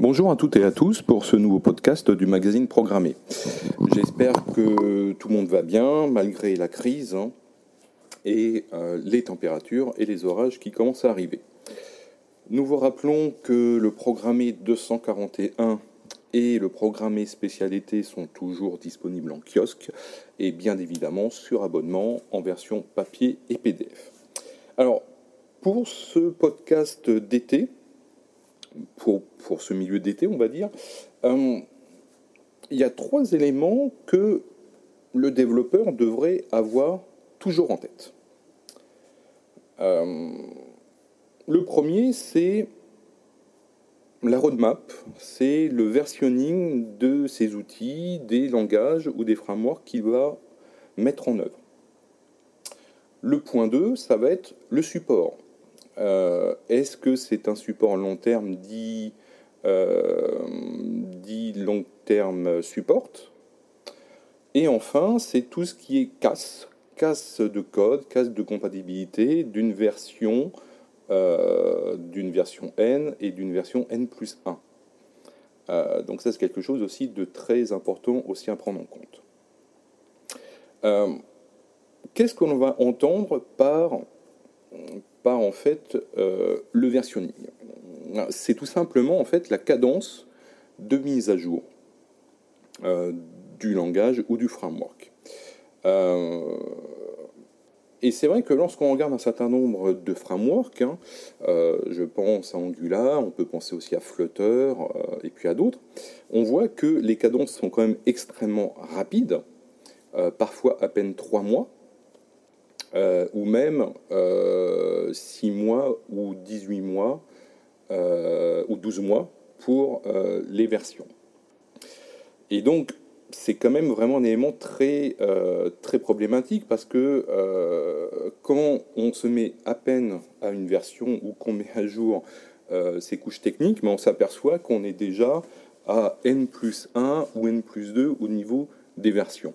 Bonjour à toutes et à tous pour ce nouveau podcast du magazine Programmé. J'espère que tout le monde va bien malgré la crise hein, et euh, les températures et les orages qui commencent à arriver. Nous vous rappelons que le programmé 241 et le programmé spécialité sont toujours disponibles en kiosque et bien évidemment sur abonnement en version papier et PDF. Alors, pour ce podcast d'été, pour, pour ce milieu d'été, on va dire, euh, il y a trois éléments que le développeur devrait avoir toujours en tête. Euh, le premier, c'est la roadmap, c'est le versionning de ces outils, des langages ou des frameworks qu'il va mettre en œuvre. Le point 2, ça va être le support. Euh, est-ce que c'est un support long terme dit, euh, dit long terme support? Et enfin, c'est tout ce qui est casse, casse de code, casse de compatibilité d'une version, euh, d'une version N et d'une version N plus 1. donc ça, c'est quelque chose aussi de très important aussi à prendre en compte. Qu'est-ce qu'on va entendre par par en fait euh, le versionning. C'est tout simplement en fait la cadence de mise à jour euh, du langage ou du framework. Euh, et c'est vrai que lorsqu'on regarde un certain nombre de frameworks, hein, je pense à Angular, on peut penser aussi à Flutter et puis à d'autres, on voit que les cadences sont quand même extrêmement rapides, parfois à peine trois mois, euh, ou même 6 euh, mois ou 18 mois euh, ou 12 mois pour les versions. Et donc, c'est quand même vraiment un élément très, très problématique parce que quand on se met à peine à une version ou qu'on met à jour ces couches techniques, mais on s'aperçoit qu'on est déjà à N plus 1 ou N plus 2 au niveau des versions.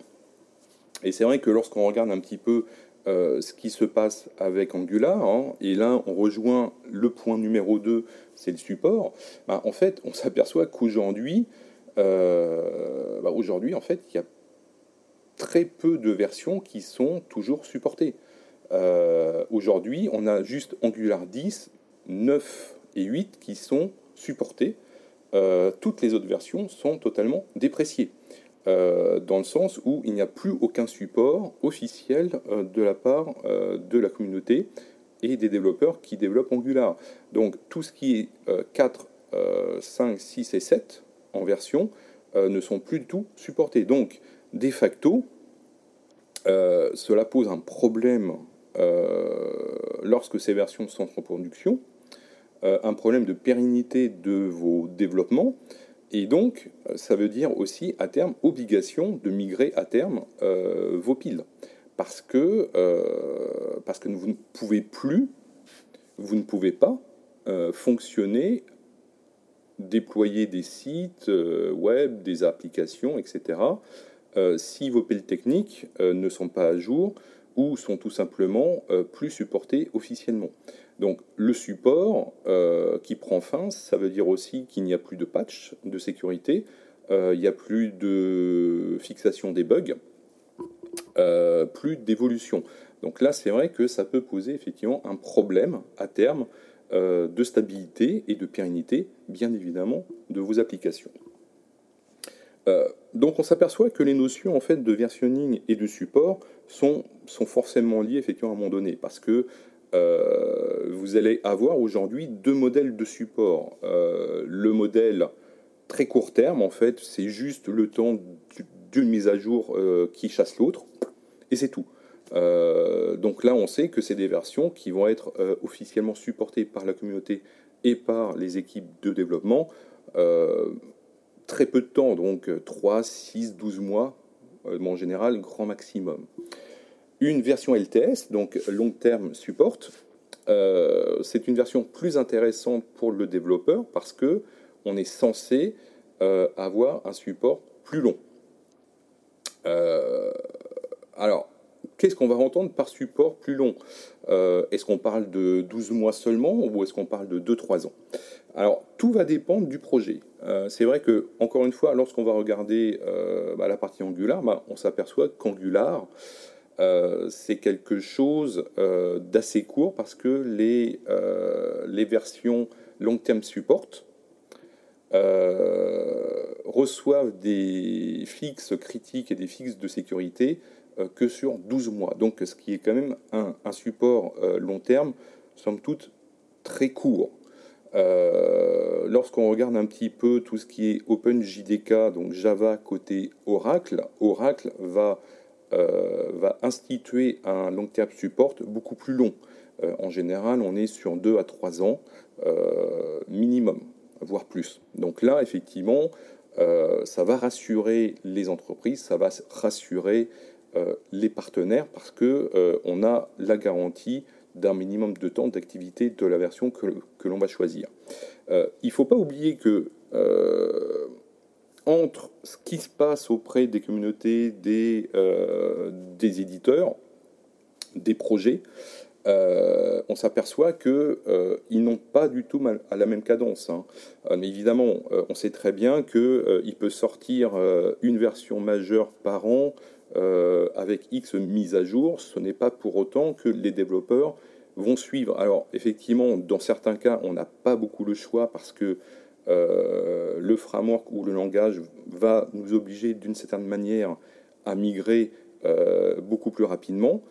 Et c'est vrai que lorsqu'on regarde un petit peu euh, ce qui se passe avec Angular, hein, et là on rejoint le point numéro 2, c'est le support, bah, en fait on s'aperçoit qu'aujourd'hui, euh, bah, aujourd'hui il y a très peu de versions qui sont toujours supportées. Euh, aujourd'hui on a juste Angular 10, 9 et 8 qui sont supportées. toutes les autres versions sont totalement dépréciées. Euh, dans le sens où il n'y a plus aucun support officiel euh, de la part euh, de la communauté et des développeurs qui développent Angular. Donc tout ce qui est 4, 5, 6 et 7 en version ne sont plus du tout supportés. Donc de facto, cela pose un problème lorsque ces versions sont en production, un problème de pérennité de vos développements, et donc, ça veut dire aussi à terme obligation de migrer à terme euh, vos piles. Parce que, euh, parce que vous ne pouvez plus, vous ne pouvez pas euh, fonctionner, déployer des sites web, des applications, etc., si vos piles techniques ne sont pas à jour ou sont tout simplement plus supportées officiellement. Donc le support euh, qui prend fin, ça veut dire aussi qu'il n'y a plus de patch de sécurité, euh, il n'y a plus de fixation des bugs, euh, plus d'évolution. Donc là, c'est vrai que ça peut poser effectivement un problème à terme de stabilité et de pérennité, bien évidemment, de vos applications. donc on s'aperçoit que les notions en fait de versionning et de support sont, sont forcément liées effectivement à un moment donné, parce que vous allez avoir aujourd'hui deux modèles de support. Euh, le modèle très court terme, en fait, c'est juste le temps d'une mise à jour euh, qui chasse l'autre, et c'est tout. donc là, on sait que c'est des versions qui vont être officiellement supportées par la communauté et par les équipes de développement. très peu de temps, donc 3, 6, 12 mois, en général, grand maximum une version LTS, donc Long Term Support. Euh, c'est une version plus intéressante pour le développeur parce que on est censé euh, avoir un support plus long. Euh, alors, qu'est-ce qu'on va entendre par support plus long? Est-ce qu'on parle de 12 mois seulement ou est-ce qu'on parle de 2-3 ans? Alors, tout va dépendre du projet. c'est vrai que, encore une fois, lorsqu'on va regarder bah, la partie Angular, bah, on s'aperçoit qu'Angular, c'est quelque chose d'assez court parce que les, les versions long term support euh, reçoivent des fixes critiques et des fixes de sécurité euh, que sur 12 mois. Donc ce qui est quand même un, support euh, long terme, somme toute, très court. Lorsqu'on regarde un petit peu tout ce qui est OpenJDK, donc Java côté Oracle, Oracle va, va instituer un long term support beaucoup plus long. en général, on est sur 2 à 3 ans minimum voire plus. Donc là, effectivement, euh, ça va rassurer les entreprises, ça va rassurer euh, les partenaires parce que euh, on a la garantie d'un minimum de temps d'activité de la version que, que l'on va choisir. il ne faut pas oublier que entre ce qui se passe auprès des communautés, des, des éditeurs, des projets, euh, on s'aperçoit qu'ils euh, n'ont pas du tout mal à la même cadence. Hein. Euh, mais évidemment, on sait très bien qu'il peut sortir une version majeure par an avec X mises à jour. Ce n'est pas pour autant que les développeurs vont suivre. Alors effectivement, dans certains cas, on n'a pas beaucoup le choix parce que le framework ou le langage va nous obliger d'une certaine manière à migrer beaucoup plus rapidement.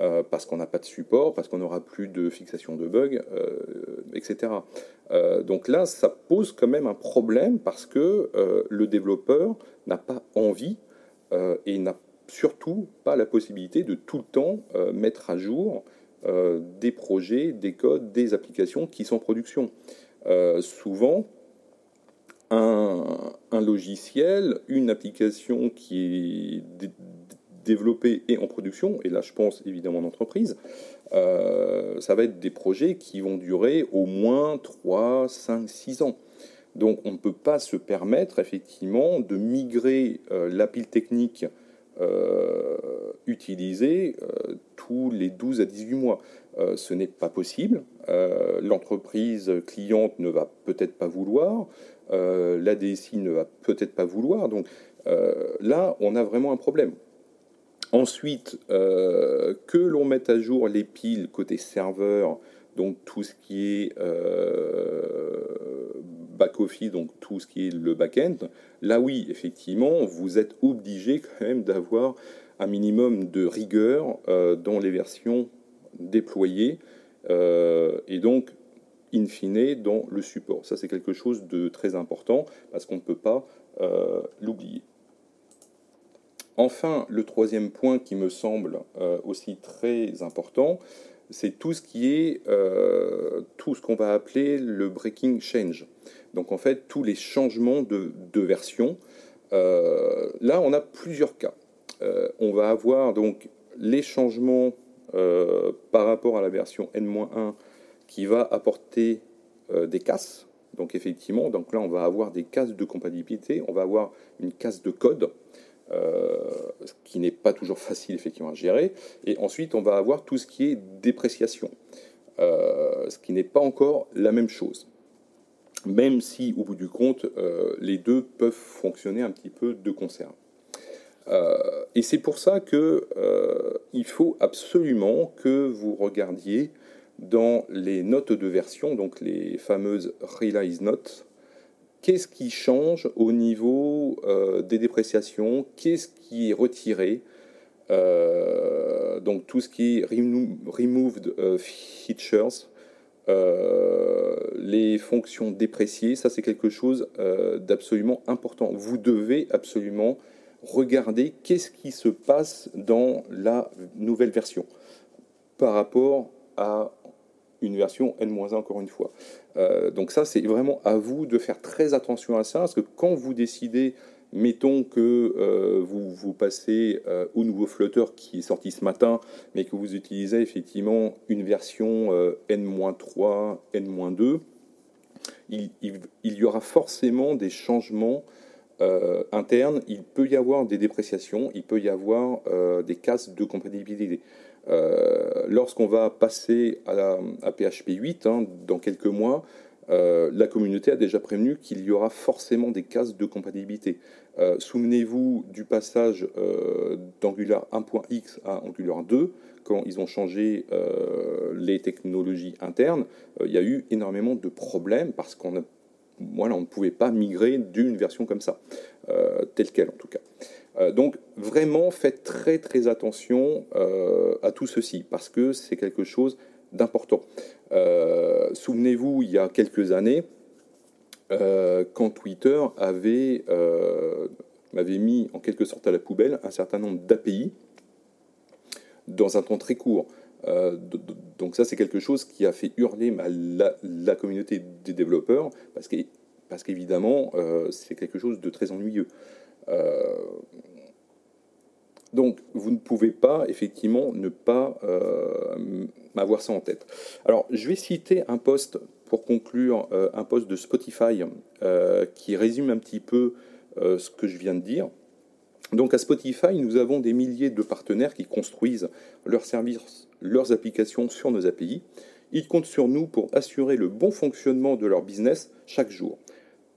Euh, parce qu'on n'a pas de support, parce qu'on n'aura plus de fixation de bugs, euh, etc. Euh, donc là, ça pose quand même un problème parce que le développeur n'a pas envie et n'a surtout pas la possibilité de tout le temps mettre à jour des projets, des codes, des applications qui sont en production. souvent, un, logiciel, une application qui est développés et en production, et là je pense évidemment en entreprise, euh, ça va être des projets qui vont durer au moins 3, 5, 6 ans. Donc on ne peut pas se permettre effectivement de migrer euh, la pile technique euh, utilisée tous les 12 à 18 mois. ce n'est pas possible. L'entreprise cliente ne va peut-être pas vouloir. La DSI ne va peut-être pas vouloir. Donc là, on a vraiment un problème. Ensuite, euh, que l'on mette à jour les piles côté serveur, donc tout ce qui est euh, back-office, donc tout ce qui est le back-end, là oui, effectivement, vous êtes obligé quand même d'avoir un minimum de rigueur euh, dans les versions déployées et donc, in fine, dans le support. Ça, c'est quelque chose de très important parce qu'on ne peut pas l'oublier. Enfin, le troisième point qui me semble euh, aussi très important, c'est tout ce qui est euh, tout ce qu'on va appeler le breaking change. Donc en fait, tous les changements de, version. Euh, là, on a plusieurs cas. on va avoir donc les changements par rapport à la version N-1 qui va apporter des casses. Donc effectivement, donc là, on va avoir des cases de compatibilité, on va avoir une casse de code euh, ce qui n'est pas toujours facile effectivement à gérer. Et ensuite, on va avoir tout ce qui est dépréciation, euh, ce qui n'est pas encore la même chose. Même si, au bout du compte, euh, les deux peuvent fonctionner un petit peu de concert. et c'est pour ça que il faut absolument que vous regardiez dans les notes de version, donc les fameuses release notes, qu'est-ce qui change au niveau euh, des dépréciations, qu'est-ce qui est retiré, euh, donc tout ce qui est removed euh, features, les fonctions dépréciées, ça c'est quelque chose d'absolument important. Vous devez absolument regarder qu'est-ce qui se passe dans la nouvelle version par rapport à une version N-1 encore une fois. Euh, donc ça, c'est vraiment à vous de faire très attention à ça, parce que quand vous décidez, mettons que euh, vous, vous passez euh, au nouveau Flutter qui est sorti ce matin, mais que vous utilisez effectivement une version N-3, N-2, il, y aura forcément des changements interne, il peut y avoir des dépréciations, il peut y avoir des cases de compatibilité. Lorsqu'on va passer à, PHP 8 hein, dans quelques mois, la communauté a déjà prévenu qu'il y aura forcément des cases de compatibilité. Souvenez-vous du passage d'Angular 1.x à Angular 2 quand ils ont changé euh, les technologies internes, euh, il y a eu énormément de problèmes parce qu'on voilà, on ne pouvait pas migrer d'une version comme ça, euh, telle qu'elle en tout cas. donc vraiment, faites très très attention à tout ceci parce que c'est quelque chose d'important. Souvenez-vous, il y a quelques années, quand Twitter avait, m'avait mis en quelque sorte à la poubelle un certain nombre d'API dans un temps très court. Euh, donc ça, c'est quelque chose qui a fait hurler la, communauté des développeurs, parce qu'évidemment, parce euh, c'est quelque chose de très ennuyeux. Euh, donc, vous ne pouvez pas, effectivement, ne pas avoir ça en tête. Alors, je vais citer un poste, pour conclure, un poste de Spotify qui résume un petit peu ce que je viens de dire. Donc à Spotify, nous avons des milliers de partenaires qui construisent leurs services, leurs applications sur nos API. Ils comptent sur nous pour assurer le bon fonctionnement de leur business chaque jour.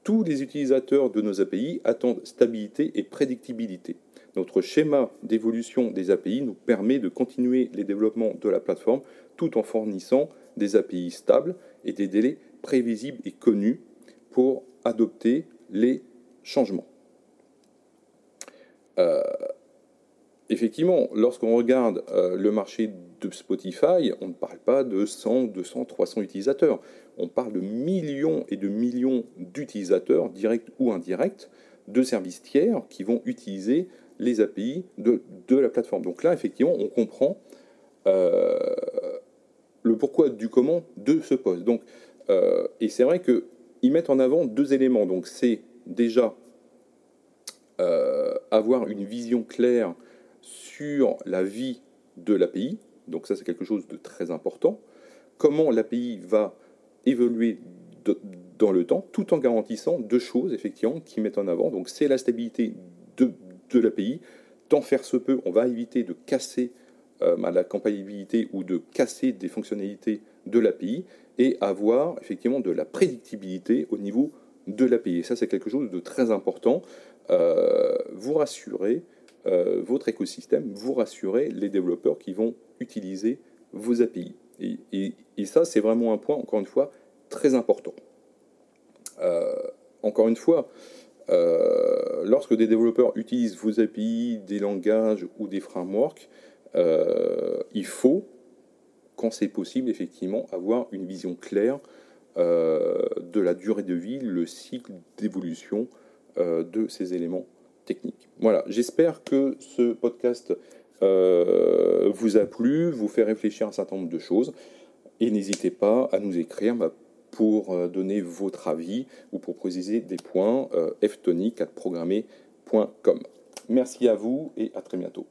Tous les utilisateurs de nos API attendent stabilité et prédictibilité. Notre schéma d'évolution des API nous permet de continuer les développements de la plateforme tout en fournissant des API stables et des délais prévisibles et connus pour adopter les changements. Euh, effectivement, lorsqu'on regarde euh, le marché de Spotify, on ne parle pas de 100, 200, 300 utilisateurs. On parle de millions et de millions d'utilisateurs, directs ou indirects, de services tiers qui vont utiliser les API de, la plateforme. Donc là, effectivement, on comprend euh, le pourquoi du comment de ce poste. Donc, et c'est vrai qu'ils mettent en avant deux éléments. Donc c'est déjà avoir une vision claire sur la vie de l'API, donc ça c'est quelque chose de très important, comment l'API va évoluer dans le temps, tout en garantissant deux choses effectivement qui mettent en avant. Donc c'est la stabilité de, de l'API. Tant faire se peut, on va éviter de casser euh, la compatibilité ou de casser des fonctionnalités de l'API et avoir effectivement de la prédictibilité au niveau de l'API. Et ça, c'est quelque chose de très important. Euh, vous rassurez euh, votre écosystème, vous rassurez les développeurs qui vont utiliser vos API. Et, ça, c'est vraiment un point, encore une fois, très important. Euh, encore une fois, lorsque des développeurs utilisent vos API, des langages ou des frameworks, il faut, quand c'est possible, effectivement, avoir une vision claire de la durée de vie, le cycle d'évolution de ces éléments techniques. Voilà, j'espère que ce podcast euh, vous a plu, vous fait réfléchir à un certain nombre de choses. Et n'hésitez pas à nous écrire bah, pour euh, donner votre avis ou pour préciser des points ftonic.programmer.com. Merci à vous et à très bientôt.